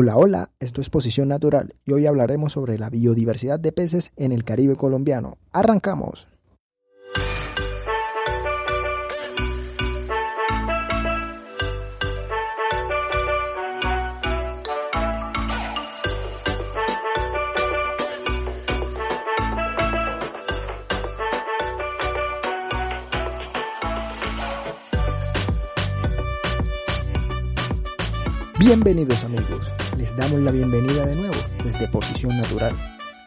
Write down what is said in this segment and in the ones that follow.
Hola, hola, esto es Posición Natural y hoy hablaremos sobre la biodiversidad de peces en el Caribe colombiano. ¡Arrancamos! Bienvenidos amigos, les damos la bienvenida de nuevo desde Posición Natural.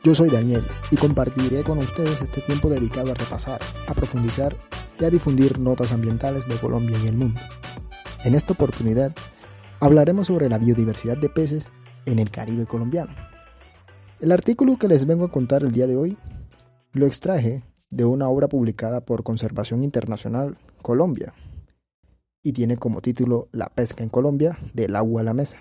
Yo soy Daniel y compartiré con ustedes este tiempo dedicado a repasar, a profundizar y a difundir notas ambientales de Colombia y el mundo. En esta oportunidad hablaremos sobre la biodiversidad de peces en el Caribe colombiano. El artículo que les vengo a contar el día de hoy lo extraje de una obra publicada por Conservación Internacional Colombia, y tiene como título La pesca en Colombia, del agua a la mesa.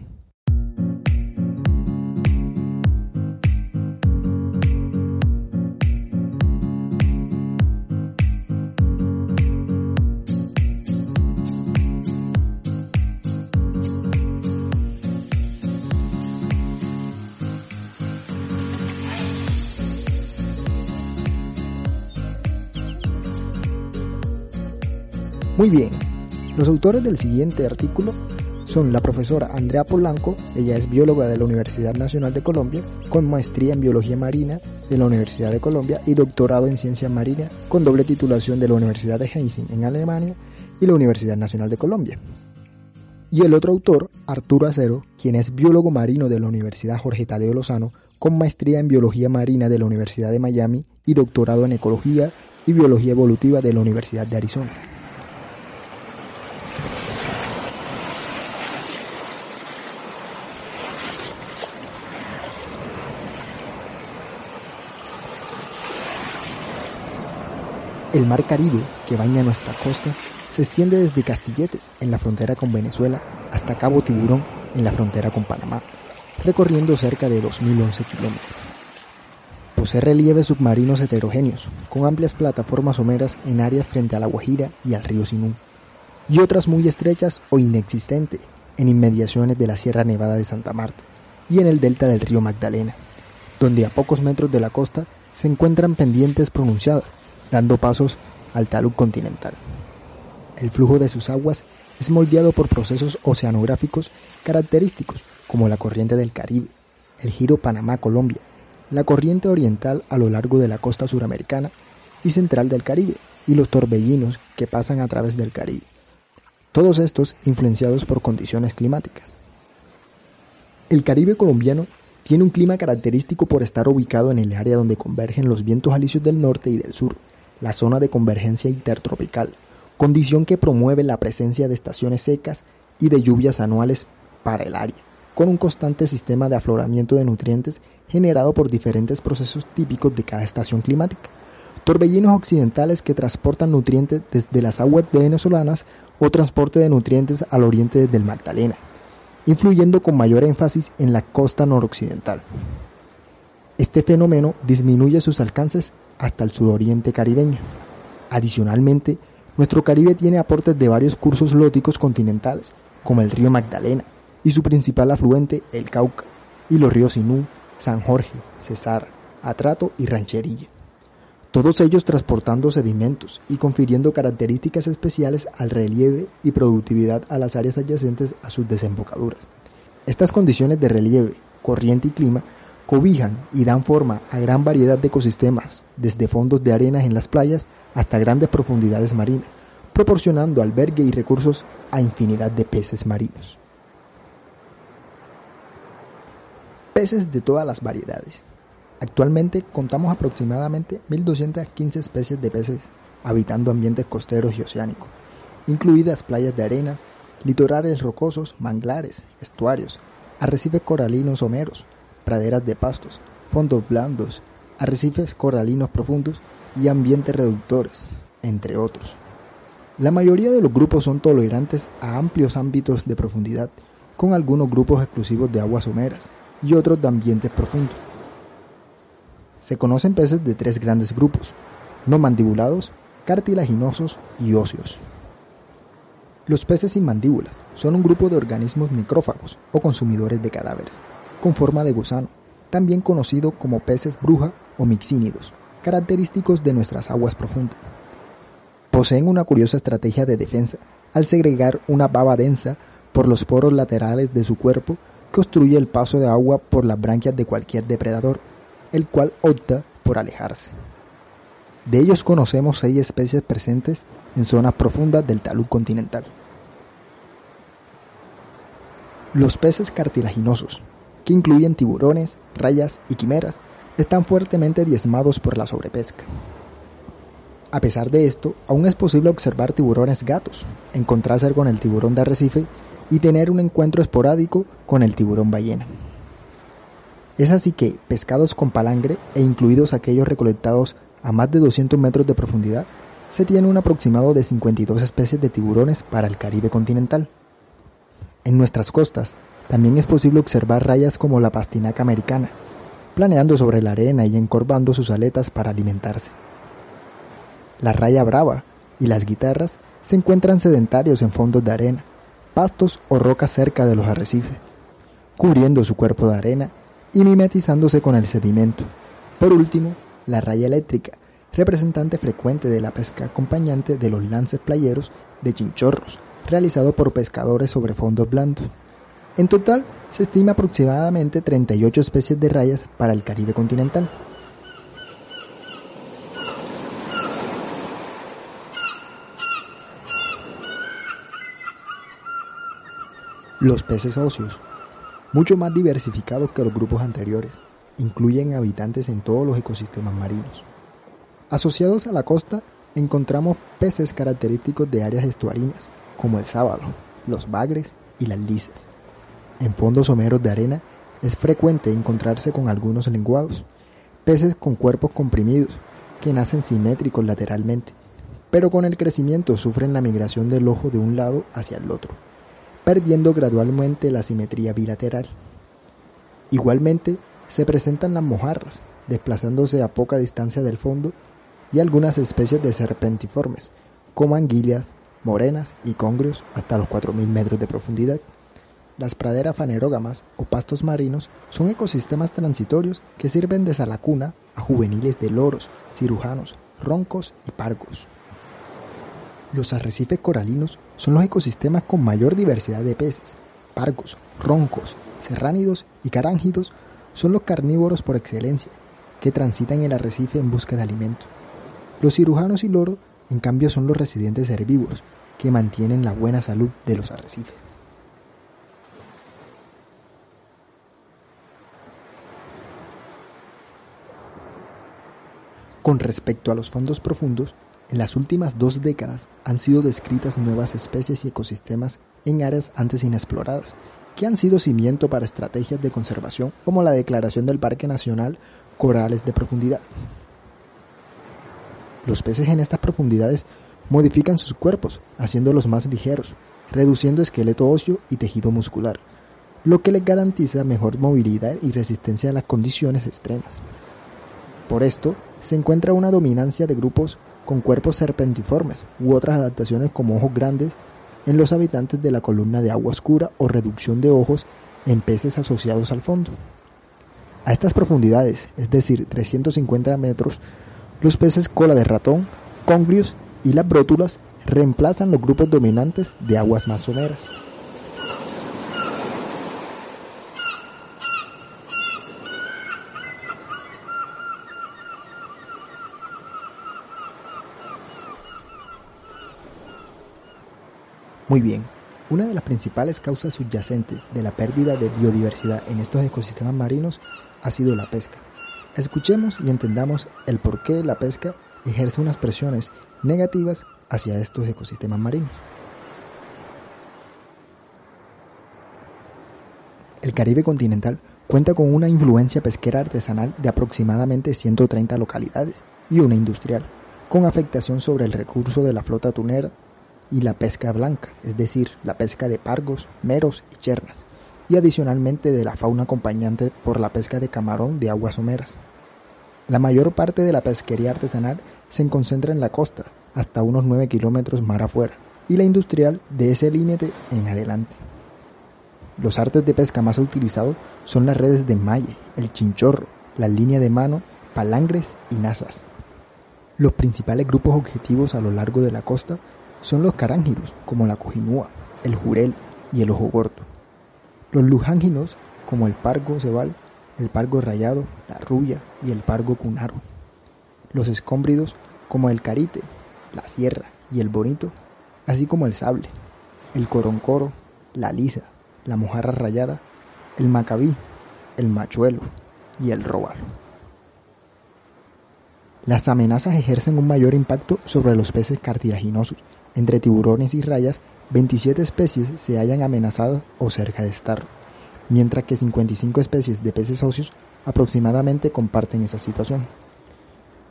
Muy bien, los autores del siguiente artículo son la profesora Andrea Polanco, ella es bióloga de la Universidad Nacional de Colombia, con maestría en biología marina de la Universidad de Colombia y doctorado en ciencia marina con doble titulación de la Universidad de Heysing en Alemania y la Universidad Nacional de Colombia. Y el otro autor, Arturo Acero, quien es biólogo marino de la Universidad Jorge Tadeo Lozano, con maestría en biología marina de la Universidad de Miami y doctorado en ecología y biología evolutiva de la Universidad de Arizona. El mar Caribe, que baña nuestra costa, se extiende desde Castilletes, en la frontera con Venezuela, hasta Cabo Tiburón, en la frontera con Panamá, recorriendo cerca de 2.011 kilómetros. Posee relieves submarinos heterogéneos, con amplias plataformas someras en áreas frente a la Guajira y al río Sinú, y otras muy estrechas o inexistentes en inmediaciones de la Sierra Nevada de Santa Marta y en el delta del río Magdalena, donde a pocos metros de la costa se encuentran pendientes pronunciadas dando pasos al talud continental. El flujo de sus aguas es moldeado por procesos oceanográficos característicos como la corriente del Caribe, el giro Panamá-Colombia, la corriente oriental a lo largo de la costa suramericana y central del Caribe y los torbellinos que pasan a través del Caribe. Todos estos influenciados por condiciones climáticas. El Caribe colombiano tiene un clima característico por estar ubicado en el área donde convergen los vientos alisios del norte y del sur, la zona de convergencia intertropical, condición que promueve la presencia de estaciones secas y de lluvias anuales para el área, con un constante sistema de afloramiento de nutrientes generado por diferentes procesos típicos de cada estación climática. Torbellinos occidentales que transportan nutrientes desde las aguas venezolanas o transporte de nutrientes al oriente desde el Magdalena, influyendo con mayor énfasis en la costa noroccidental. Este fenómeno disminuye sus alcances hasta el suroriente caribeño. Adicionalmente, nuestro Caribe tiene aportes de varios cursos lóticos continentales, como el río Magdalena y su principal afluente, el Cauca, y los ríos Sinú, San Jorge, Cesar, Atrato y Rancherilla. Todos ellos transportando sedimentos y confiriendo características especiales al relieve y productividad a las áreas adyacentes a sus desembocaduras. Estas condiciones de relieve, corriente y clima cobijan y dan forma a gran variedad de ecosistemas, desde fondos de arenas en las playas hasta grandes profundidades marinas, proporcionando albergue y recursos a infinidad de peces marinos. Peces de todas las variedades. Actualmente contamos aproximadamente 1.215 especies de peces habitando ambientes costeros y oceánicos, incluidas playas de arena, litorales rocosos, manglares, estuarios, arrecifes coralinos someros, praderas de pastos, fondos blandos, arrecifes coralinos profundos y ambientes reductores, entre otros. La mayoría de los grupos son tolerantes a amplios ámbitos de profundidad, con algunos grupos exclusivos de aguas someras y otros de ambientes profundos. Se conocen peces de tres grandes grupos, no mandibulados, cartilaginosos y óseos. Los peces sin mandíbula son un grupo de organismos necrófagos o consumidores de cadáveres, con forma de gusano, también conocido como peces bruja o mixínidos, característicos de nuestras aguas profundas. Poseen una curiosa estrategia de defensa al segregar una baba densa por los poros laterales de su cuerpo que obstruye el paso de agua por las branquias de cualquier depredador, el cual opta por alejarse. De ellos conocemos seis especies presentes en zonas profundas del talud continental. Los peces cartilaginosos, que incluyen tiburones, rayas y quimeras, están fuertemente diezmados por la sobrepesca. A pesar de esto, aún es posible observar tiburones gatos, encontrarse con el tiburón de arrecife y tener un encuentro esporádico con el tiburón ballena. Es así que pescados con palangre e incluidos aquellos recolectados a más de 200 metros de profundidad, se tiene un aproximado de 52 especies de tiburones para el Caribe continental. En nuestras costas también es posible observar rayas como la pastinaca americana, planeando sobre la arena y encorvando sus aletas para alimentarse. La raya brava y las guitarras se encuentran sedentarios en fondos de arena, pastos o rocas cerca de los arrecifes, cubriendo su cuerpo de arena y mimetizándose con el sedimento. Por último, la raya eléctrica, representante frecuente de la pesca acompañante de los lances playeros de chinchorros, realizado por pescadores sobre fondos blandos. En total, se estima aproximadamente 38 especies de rayas para el Caribe continental. Los peces óseos, mucho más diversificados que los grupos anteriores, incluyen habitantes en todos los ecosistemas marinos. Asociados a la costa encontramos peces característicos de áreas estuarinas, como el sábalo, los bagres y las lisas. En fondos someros de arena es frecuente encontrarse con algunos lenguados, peces con cuerpos comprimidos, que nacen simétricos lateralmente, pero con el crecimiento sufren la migración del ojo de un lado hacia el otro, perdiendo gradualmente la simetría bilateral. Igualmente, se presentan las mojarras, desplazándose a poca distancia del fondo, y algunas especies de serpentiformes, como anguilas, morenas y congrios hasta los 4.000 metros de profundidad. Las praderas fanerógamas o pastos marinos son ecosistemas transitorios que sirven de salacuna a juveniles de loros, cirujanos, roncos y pargos. Los arrecifes coralinos son los ecosistemas con mayor diversidad de peces. Pargos, roncos, serránidos y carángidos son los carnívoros por excelencia, que transitan el arrecife en busca de alimento. Los cirujanos y loros, en cambio, son los residentes herbívoros, que mantienen la buena salud de los arrecifes. Con respecto a los fondos profundos, en las últimas dos décadas han sido descritas nuevas especies y ecosistemas en áreas antes inexploradas, que han sido cimiento para estrategias de conservación como la declaración del Parque Nacional Corales de Profundidad. Los peces en estas profundidades modifican sus cuerpos, haciéndolos más ligeros, reduciendo esqueleto óseo y tejido muscular, lo que les garantiza mejor movilidad y resistencia a las condiciones extremas. Por esto, se encuentra una dominancia de grupos con cuerpos serpentiformes u otras adaptaciones como ojos grandes en los habitantes de la columna de agua oscura o reducción de ojos en peces asociados al fondo. A estas profundidades, es decir, 350 metros, los peces cola de ratón, congrios y las brótulas reemplazan los grupos dominantes de aguas más someras. Muy bien, una de las principales causas subyacentes de la pérdida de biodiversidad en estos ecosistemas marinos ha sido la pesca. Escuchemos y entendamos el por qué la pesca ejerce unas presiones negativas hacia estos ecosistemas marinos. El Caribe continental cuenta con una influencia pesquera artesanal de aproximadamente 130 localidades y una industrial, con afectación sobre el recurso de la flota tunera y la pesca blanca, es decir, la pesca de pargos, meros y chernas, y adicionalmente de la fauna acompañante por la pesca de camarón de aguas someras. La mayor parte de la pesquería artesanal se concentra en la costa, hasta unos 9 kilómetros mar afuera, y la industrial de ese límite en adelante. Los artes de pesca más utilizados son las redes de malle, el chinchorro, la línea de mano, palangres y nazas. Los principales grupos objetivos a lo largo de la costa son los carángidos, como la cojinúa, el jurel y el ojo gordo. Los lujánginos, como el pargo cebal, el pargo rayado, la rubia y el pargo cunaro. Los escómbridos, como el carite, la sierra y el bonito, así como el sable, el coroncoro, la lisa, la mojarra rayada, el macabí, el machuelo y el robalo. Las amenazas ejercen un mayor impacto sobre los peces cartilaginosos. Entre tiburones y rayas, 27 especies se hallan amenazadas o cerca de estar, mientras que 55 especies de peces óseos aproximadamente comparten esa situación.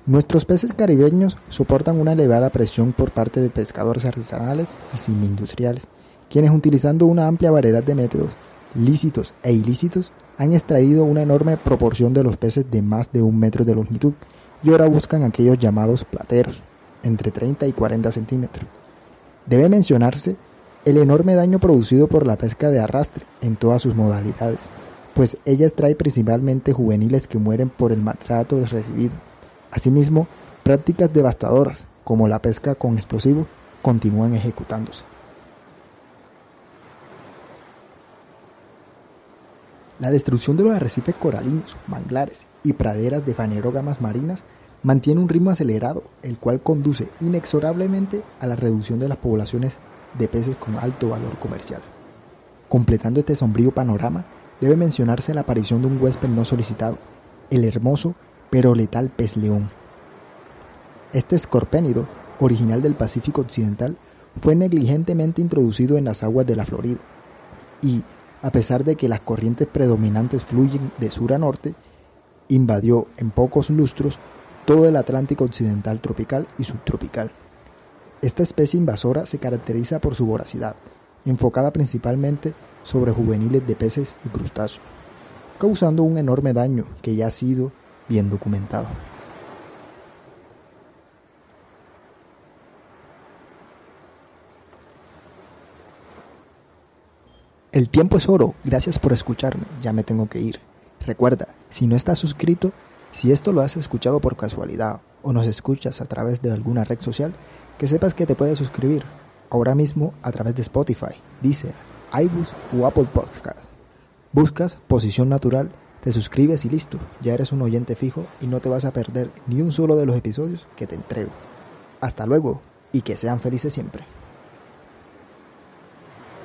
Nuestros peces caribeños soportan una elevada presión por parte de pescadores artesanales y semi-industriales, quienes utilizando una amplia variedad de métodos, lícitos e ilícitos, han extraído una enorme proporción de los peces de más de un metro de longitud y ahora buscan aquellos llamados plateros, entre 30 y 40 centímetros. Debe mencionarse el enorme daño producido por la pesca de arrastre en todas sus modalidades, pues ella extrae principalmente juveniles que mueren por el maltrato recibido. Asimismo, prácticas devastadoras, como la pesca con explosivos, continúan ejecutándose. La destrucción de los arrecifes coralinos, manglares y praderas de fanerógamas marinas mantiene un ritmo acelerado, el cual conduce inexorablemente a la reducción de las poblaciones de peces con alto valor comercial. Completando este sombrío panorama, debe mencionarse la aparición de un huésped no solicitado, el hermoso pero letal pez león. Este escorpénido, original del Pacífico Occidental, fue negligentemente introducido en las aguas de la Florida y, a pesar de que las corrientes predominantes fluyen de sur a norte, invadió en pocos lustros todo el Atlántico occidental tropical y subtropical. Esta especie invasora se caracteriza por su voracidad, enfocada principalmente sobre juveniles de peces y crustáceos, causando un enorme daño que ya ha sido bien documentado. El tiempo es oro, gracias por escucharme, ya me tengo que ir. Recuerda, si no estás suscrito, si esto lo has escuchado por casualidad o nos escuchas a través de alguna red social, que sepas que te puedes suscribir ahora mismo a través de Spotify, Deezer, iBooks o Apple Podcast. Buscas Posición Natural, te suscribes y listo, ya eres un oyente fijo y no te vas a perder ni un solo de los episodios que te entrego. Hasta luego y que sean felices siempre.